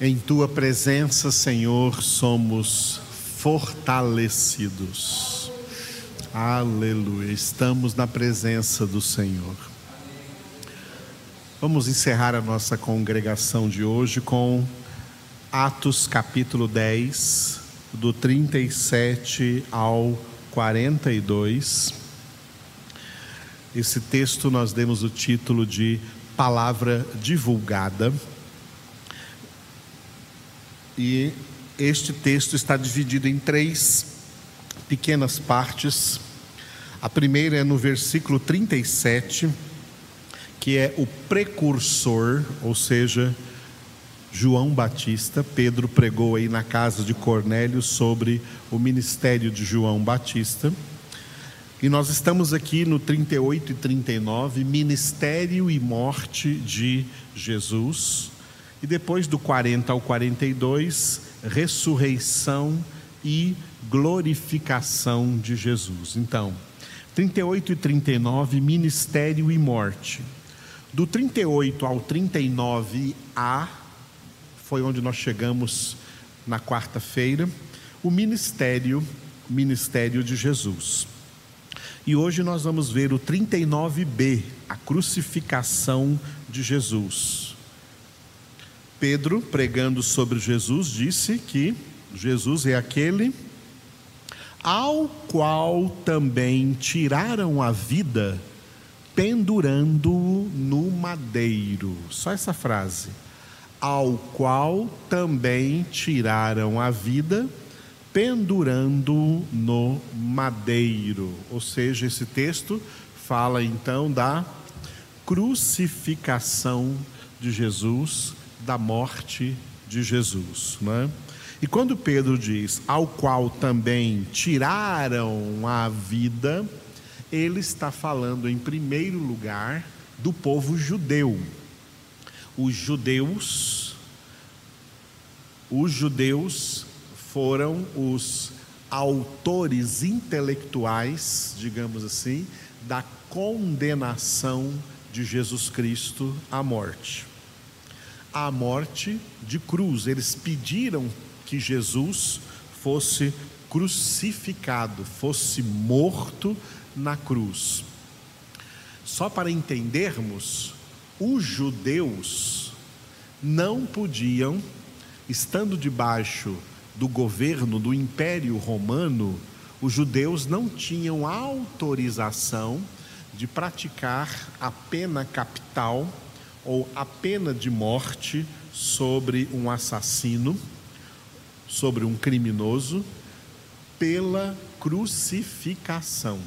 Em tua presença, Senhor, somos fortalecidos. Aleluia. Estamos na presença do Senhor. Vamos encerrar a nossa congregação de hoje com Atos capítulo 10, do 37 ao 42. Esse texto nós demos o título de Palavra Divulgada. E este texto está dividido em três pequenas partes. A primeira é no versículo 37, que é o precursor, ou seja, João Batista. Pedro pregou aí na casa de Cornélio sobre o ministério de João Batista. E nós estamos aqui no 38 e 39, ministério e morte de Jesus. E depois do 40 ao 42, ressurreição e glorificação de Jesus. Então, 38 e 39, ministério e morte. Do 38 ao 39a, foi onde nós chegamos na quarta-feira, o ministério, ministério de Jesus. E hoje nós vamos ver o 39b, a crucificação de Jesus. Pedro, pregando sobre Jesus, disse que Jesus é aquele ao qual também tiraram a vida, pendurando-o no madeiro. Só essa frase. Ao qual também tiraram a vida, pendurando no madeiro. Ou seja, esse texto fala então da crucificação de Jesus da morte de Jesus. Né? E quando Pedro diz, ao qual também tiraram a vida, ele está falando, em primeiro lugar, do povo judeu. Os judeus, os judeus foram os autores intelectuais, digamos assim, da condenação de Jesus Cristo à morte à morte de cruz. Eles pediram que Jesus fosse crucificado, fosse morto na cruz. Só para entendermos, os judeus não podiam, estando debaixo do governo do Império Romano, os judeus não tinham autorização de praticar a pena capital ou a pena de morte sobre um assassino, sobre um criminoso, pela crucificação.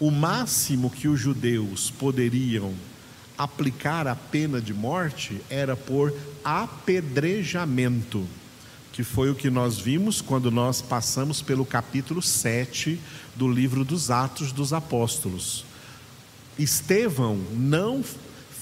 O máximo que os judeus poderiam aplicar a pena de morte era por apedrejamento, que foi o que nós vimos quando nós passamos pelo capítulo 7 do livro dos Atos dos Apóstolos. Estevão não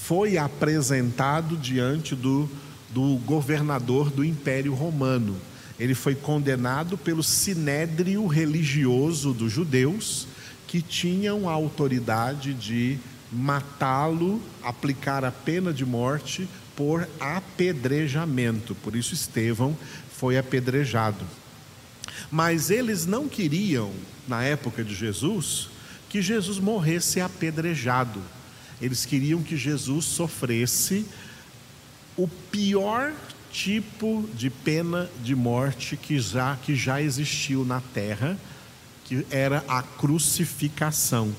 foi apresentado diante do, do governador do Império Romano. Ele foi condenado pelo sinédrio religioso dos judeus, que tinham a autoridade de matá-lo, aplicar a pena de morte por apedrejamento. Por isso, Estevão foi apedrejado. Mas eles não queriam, na época de Jesus, que Jesus morresse apedrejado eles queriam que Jesus sofresse o pior tipo de pena de morte que já, que já existiu na terra, que era a crucificação.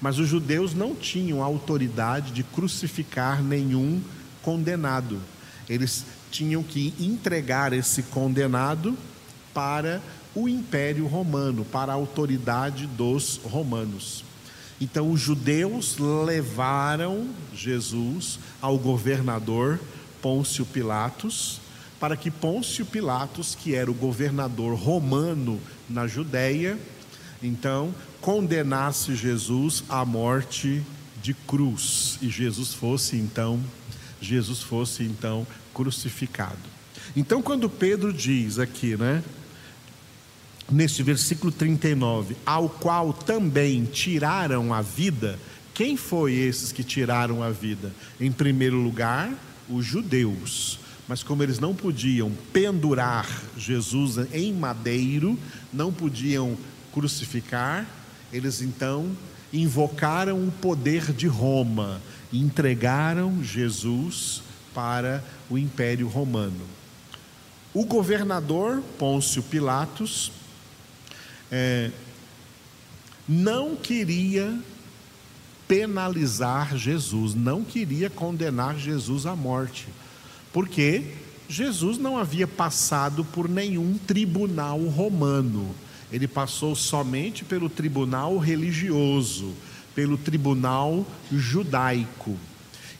Mas os judeus não tinham autoridade de crucificar nenhum condenado. Eles tinham que entregar esse condenado para o Império Romano, para a autoridade dos romanos. Então os judeus levaram Jesus ao governador Pôncio Pilatos, para que Pôncio Pilatos, que era o governador romano na Judéia, então condenasse Jesus à morte de cruz e Jesus fosse então Jesus fosse então crucificado. Então quando Pedro diz aqui, né, neste versículo 39, ao qual também tiraram a vida, quem foi esses que tiraram a vida? Em primeiro lugar, os judeus, Mas como eles não podiam pendurar Jesus em madeiro, não podiam crucificar, eles então invocaram o poder de Roma e entregaram Jesus para o Império Romano. O governador Pôncio Pilatos é, não queria penalizar Jesus, não queria condenar Jesus à morte, porque Jesus não havia passado por nenhum tribunal romano, ele passou somente pelo tribunal religioso, pelo tribunal judaico.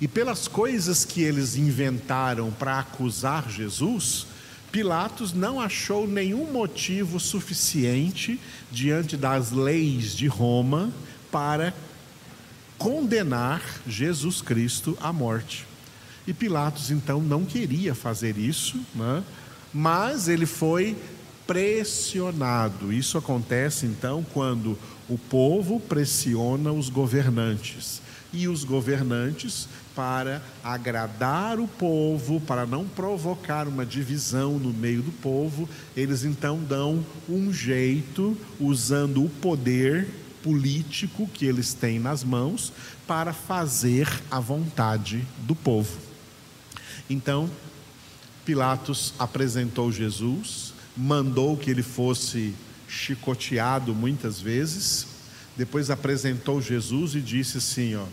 E pelas coisas que eles inventaram para acusar Jesus, Pilatos não achou nenhum motivo suficiente diante das leis de Roma para condenar Jesus Cristo à morte. E Pilatos então não queria fazer isso, né? mas ele foi pressionado. Isso acontece então quando o povo pressiona os governantes e os governantes, para agradar o povo, para não provocar uma divisão no meio do povo, eles então dão um jeito, usando o poder político que eles têm nas mãos, para fazer a vontade do povo. Então, Pilatos apresentou Jesus, mandou que ele fosse chicoteado muitas vezes, depois apresentou Jesus e disse assim: ó,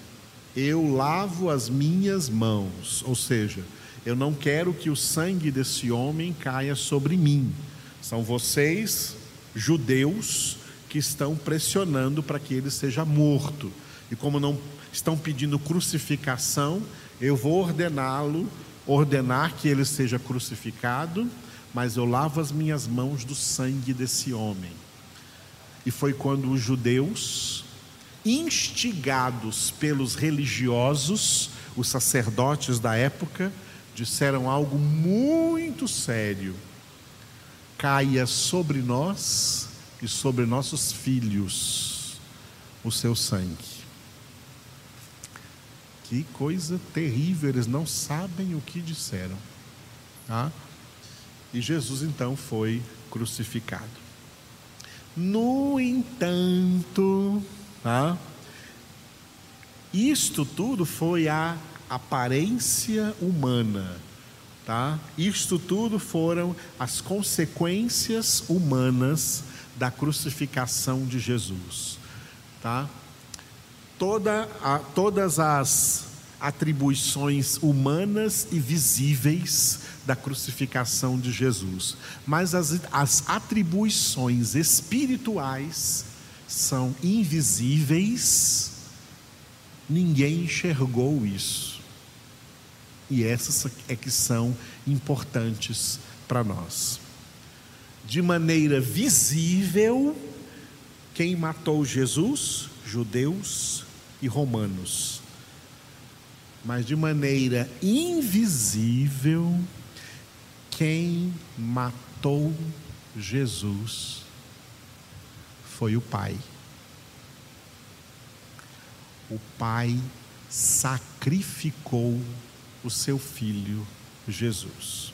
eu lavo as minhas mãos, ou seja, eu não quero que o sangue desse homem caia sobre mim. São vocês, judeus, que estão pressionando para que ele seja morto. E como não estão pedindo crucificação, eu vou ordená-lo, ordenar que ele seja crucificado, mas eu lavo as minhas mãos do sangue desse homem. E foi quando os judeus, instigados pelos religiosos, os sacerdotes da época, disseram algo muito sério: caia sobre nós e sobre nossos filhos o seu sangue. Que coisa terrível, eles não sabem o que disseram. Tá? E Jesus então foi crucificado. No entanto, tá? isto tudo foi a aparência humana. Tá? Isto tudo foram as consequências humanas da crucificação de Jesus. Tá? Toda a, todas as atribuições humanas e visíveis da crucificação de Jesus, mas as, as atribuições espirituais são invisíveis, ninguém enxergou isso. E essas é que são importantes para nós. De maneira visível, quem matou Jesus? Judeus e romanos mas de maneira invisível, quem matou Jesus foi o Pai. O Pai sacrificou o seu filho Jesus.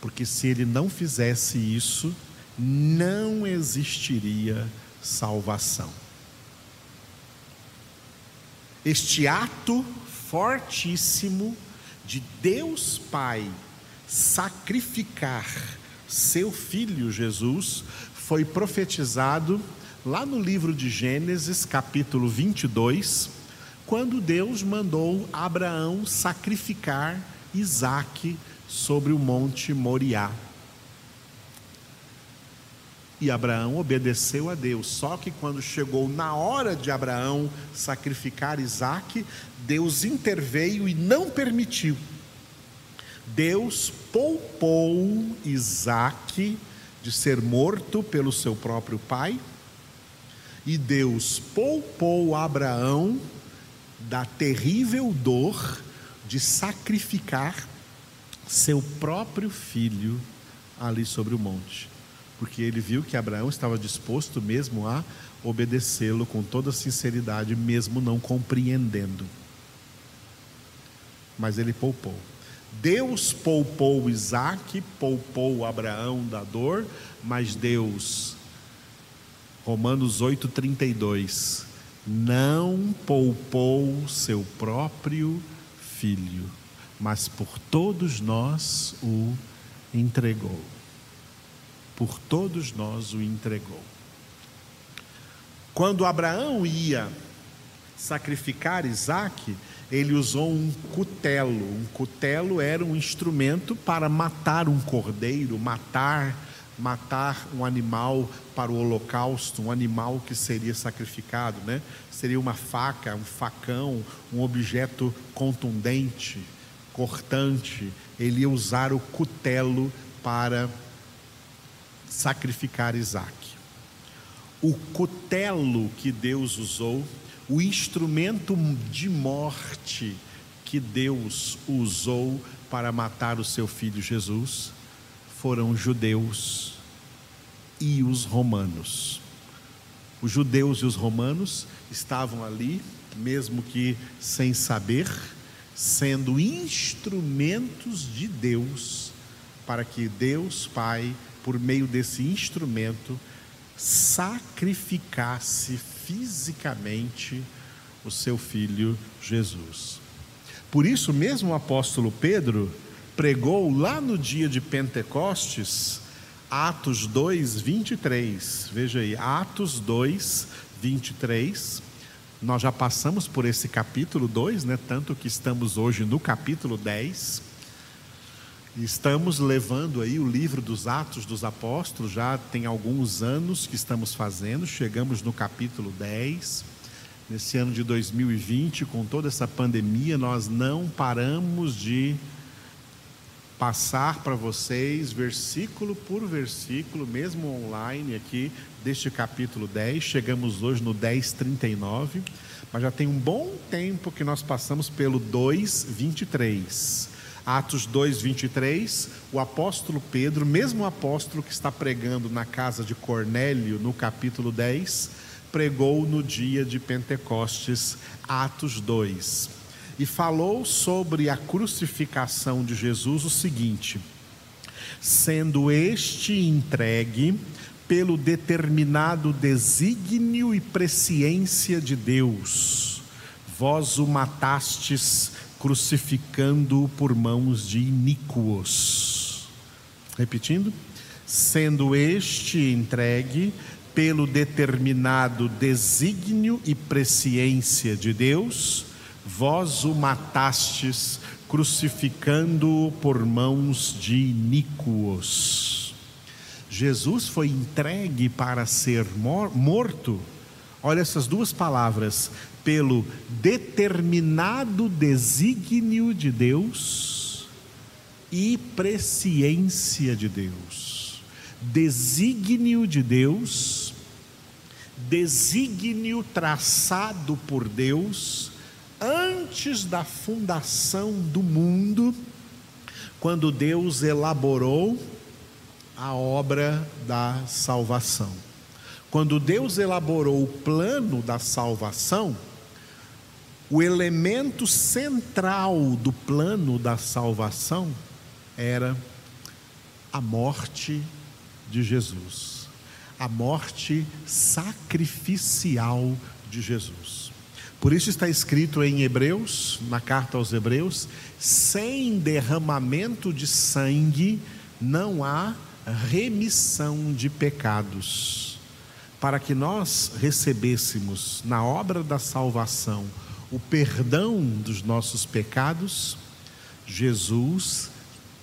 Porque se ele não fizesse isso, não existiria salvação. Este ato fortíssimo de Deus Pai sacrificar seu filho Jesus foi profetizado lá no livro de Gênesis, capítulo 22, quando Deus mandou Abraão sacrificar Isaque sobre o monte Moriá. E Abraão obedeceu a Deus. Só que quando chegou na hora de Abraão sacrificar Isaac, Deus interveio e não permitiu. Deus poupou Isaac de ser morto pelo seu próprio pai, e Deus poupou Abraão da terrível dor de sacrificar seu próprio filho ali sobre o monte porque ele viu que Abraão estava disposto mesmo a obedecê-lo com toda sinceridade, mesmo não compreendendo. Mas ele poupou. Deus poupou Isaac, poupou Abraão da dor, mas Deus, Romanos 8,32, não poupou seu próprio filho, mas por todos nós o entregou. Por todos nós o entregou. Quando Abraão ia sacrificar Isaac, ele usou um cutelo. Um cutelo era um instrumento para matar um cordeiro, matar matar um animal para o holocausto, um animal que seria sacrificado, né? Seria uma faca, um facão, um objeto contundente, cortante. Ele ia usar o cutelo para sacrificar Isaac. O cutelo que Deus usou o instrumento de morte que Deus usou para matar o seu filho Jesus foram os judeus e os romanos. Os judeus e os romanos estavam ali, mesmo que sem saber, sendo instrumentos de Deus, para que Deus Pai, por meio desse instrumento, sacrificasse fisicamente o seu filho Jesus. Por isso mesmo o apóstolo Pedro pregou lá no dia de Pentecostes, Atos 2, 23. Veja aí, Atos 2, 23. Nós já passamos por esse capítulo 2, né? Tanto que estamos hoje no capítulo 10. Estamos levando aí o livro dos Atos dos Apóstolos, já tem alguns anos que estamos fazendo, chegamos no capítulo 10. Nesse ano de 2020, com toda essa pandemia, nós não paramos de passar para vocês, versículo por versículo, mesmo online aqui, deste capítulo 10. Chegamos hoje no 10:39, mas já tem um bom tempo que nós passamos pelo 2:23. Atos 2, 23, o apóstolo Pedro, mesmo apóstolo que está pregando na casa de Cornélio, no capítulo 10, pregou no dia de Pentecostes, Atos 2, e falou sobre a crucificação de Jesus o seguinte: sendo este entregue pelo determinado desígnio e presciência de Deus, vós o matastes crucificando-o por mãos de iníquos. Repetindo, sendo este entregue pelo determinado desígnio e presciência de Deus, vós o matastes crucificando-o por mãos de iníquos. Jesus foi entregue para ser morto. Olha essas duas palavras: pelo determinado desígnio de Deus e presciência de Deus. Desígnio de Deus, desígnio traçado por Deus antes da fundação do mundo, quando Deus elaborou a obra da salvação. Quando Deus elaborou o plano da salvação, o elemento central do plano da salvação era a morte de Jesus, a morte sacrificial de Jesus. Por isso está escrito em Hebreus, na carta aos Hebreus: sem derramamento de sangue não há remissão de pecados. Para que nós recebêssemos na obra da salvação o perdão dos nossos pecados, Jesus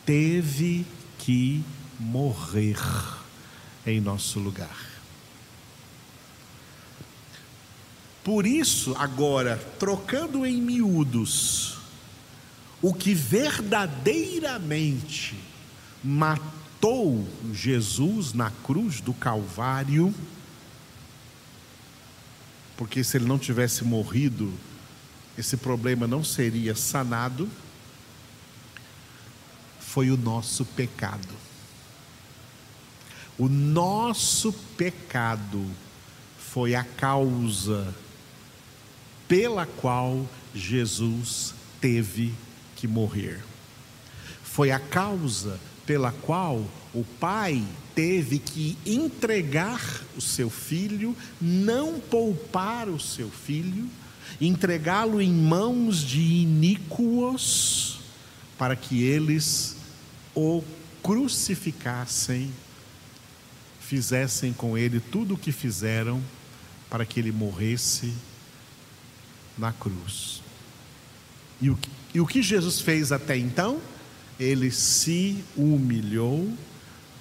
teve que morrer em nosso lugar. Por isso, agora, trocando em miúdos, o que verdadeiramente matou Jesus na cruz do Calvário, porque se ele não tivesse morrido, esse problema não seria sanado, foi o nosso pecado. O nosso pecado foi a causa pela qual Jesus teve que morrer. Foi a causa pela qual o pai teve que entregar o seu filho, não poupar o seu filho, entregá-lo em mãos de iníquos, para que eles o crucificassem, fizessem com ele tudo o que fizeram para que ele morresse na cruz. E o, e o que Jesus fez até então? Ele se humilhou,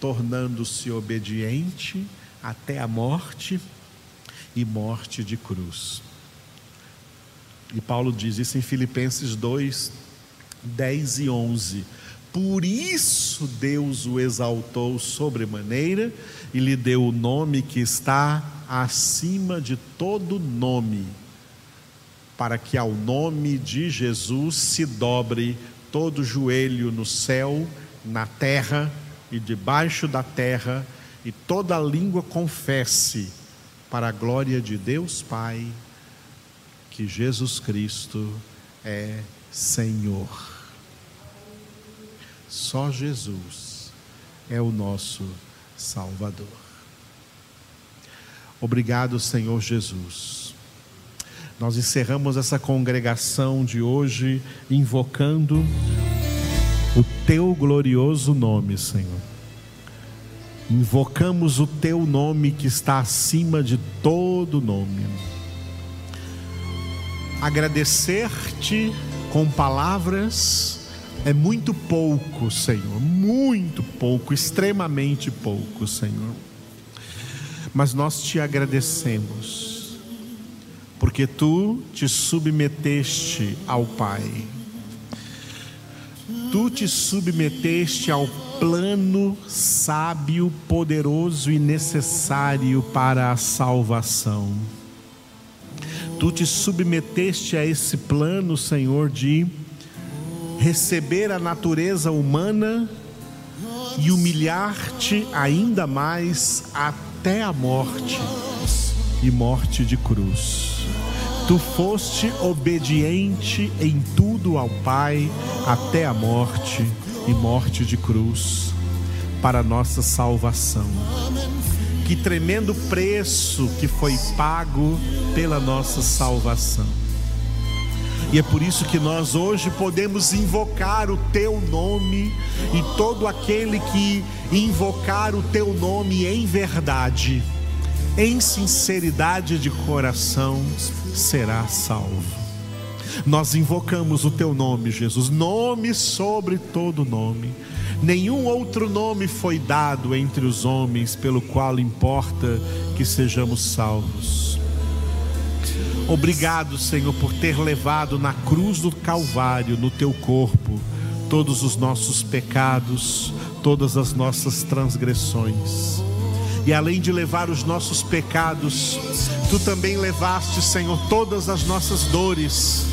tornando-se obediente até a morte e morte de cruz. E Paulo diz isso em Filipenses 2, 10 e 11. Por isso Deus o exaltou sobremaneira e lhe deu o nome que está acima de todo nome, para que ao nome de Jesus se dobre todo joelho no céu, na terra e debaixo da terra, e toda língua confesse, para a glória de Deus Pai, que Jesus Cristo é Senhor. Só Jesus é o nosso Salvador. Obrigado, Senhor Jesus. Nós encerramos essa congregação de hoje invocando o teu glorioso nome, Senhor. Invocamos o teu nome que está acima de todo nome. Agradecer-te com palavras é muito pouco, Senhor, muito pouco, extremamente pouco, Senhor. Mas nós te agradecemos, porque tu te submeteste ao Pai, tu te submeteste ao plano sábio, poderoso e necessário para a salvação. Tu te submeteste a esse plano, Senhor, de receber a natureza humana e humilhar-te ainda mais até a morte e morte de cruz. Tu foste obediente em tudo ao Pai até a morte e morte de cruz para nossa salvação. Que tremendo preço que foi pago pela nossa salvação. E é por isso que nós hoje podemos invocar o teu nome, e todo aquele que invocar o teu nome em verdade, em sinceridade de coração, será salvo. Nós invocamos o teu nome, Jesus, nome sobre todo nome. Nenhum outro nome foi dado entre os homens pelo qual importa que sejamos salvos. Obrigado, Senhor, por ter levado na cruz do Calvário, no teu corpo, todos os nossos pecados, todas as nossas transgressões. E além de levar os nossos pecados, tu também levaste, Senhor, todas as nossas dores,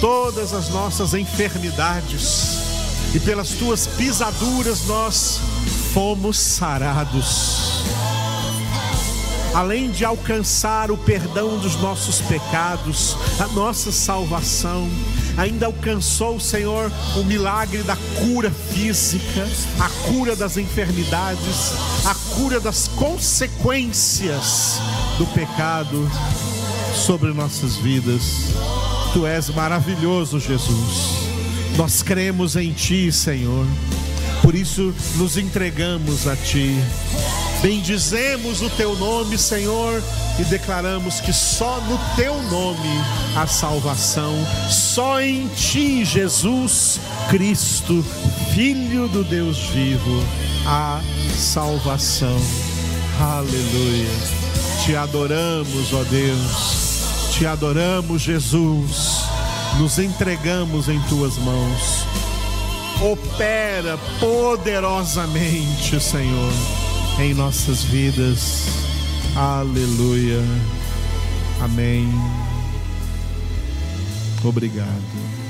todas as nossas enfermidades, e pelas tuas pisaduras nós fomos sarados além de alcançar o perdão dos nossos pecados, a nossa salvação, ainda alcançou o Senhor o milagre da cura física, a cura das enfermidades, a cura das consequências do pecado sobre nossas vidas. Tu és maravilhoso, Jesus. Nós cremos em Ti, Senhor. Por isso nos entregamos a Ti. Bendizemos o teu nome, Senhor, e declaramos que só no teu nome há salvação, só em ti, Jesus Cristo, Filho do Deus vivo, há salvação. Aleluia. Te adoramos, ó Deus, te adoramos, Jesus, nos entregamos em tuas mãos. Opera poderosamente, Senhor em nossas vidas. Aleluia. Amém. Obrigado.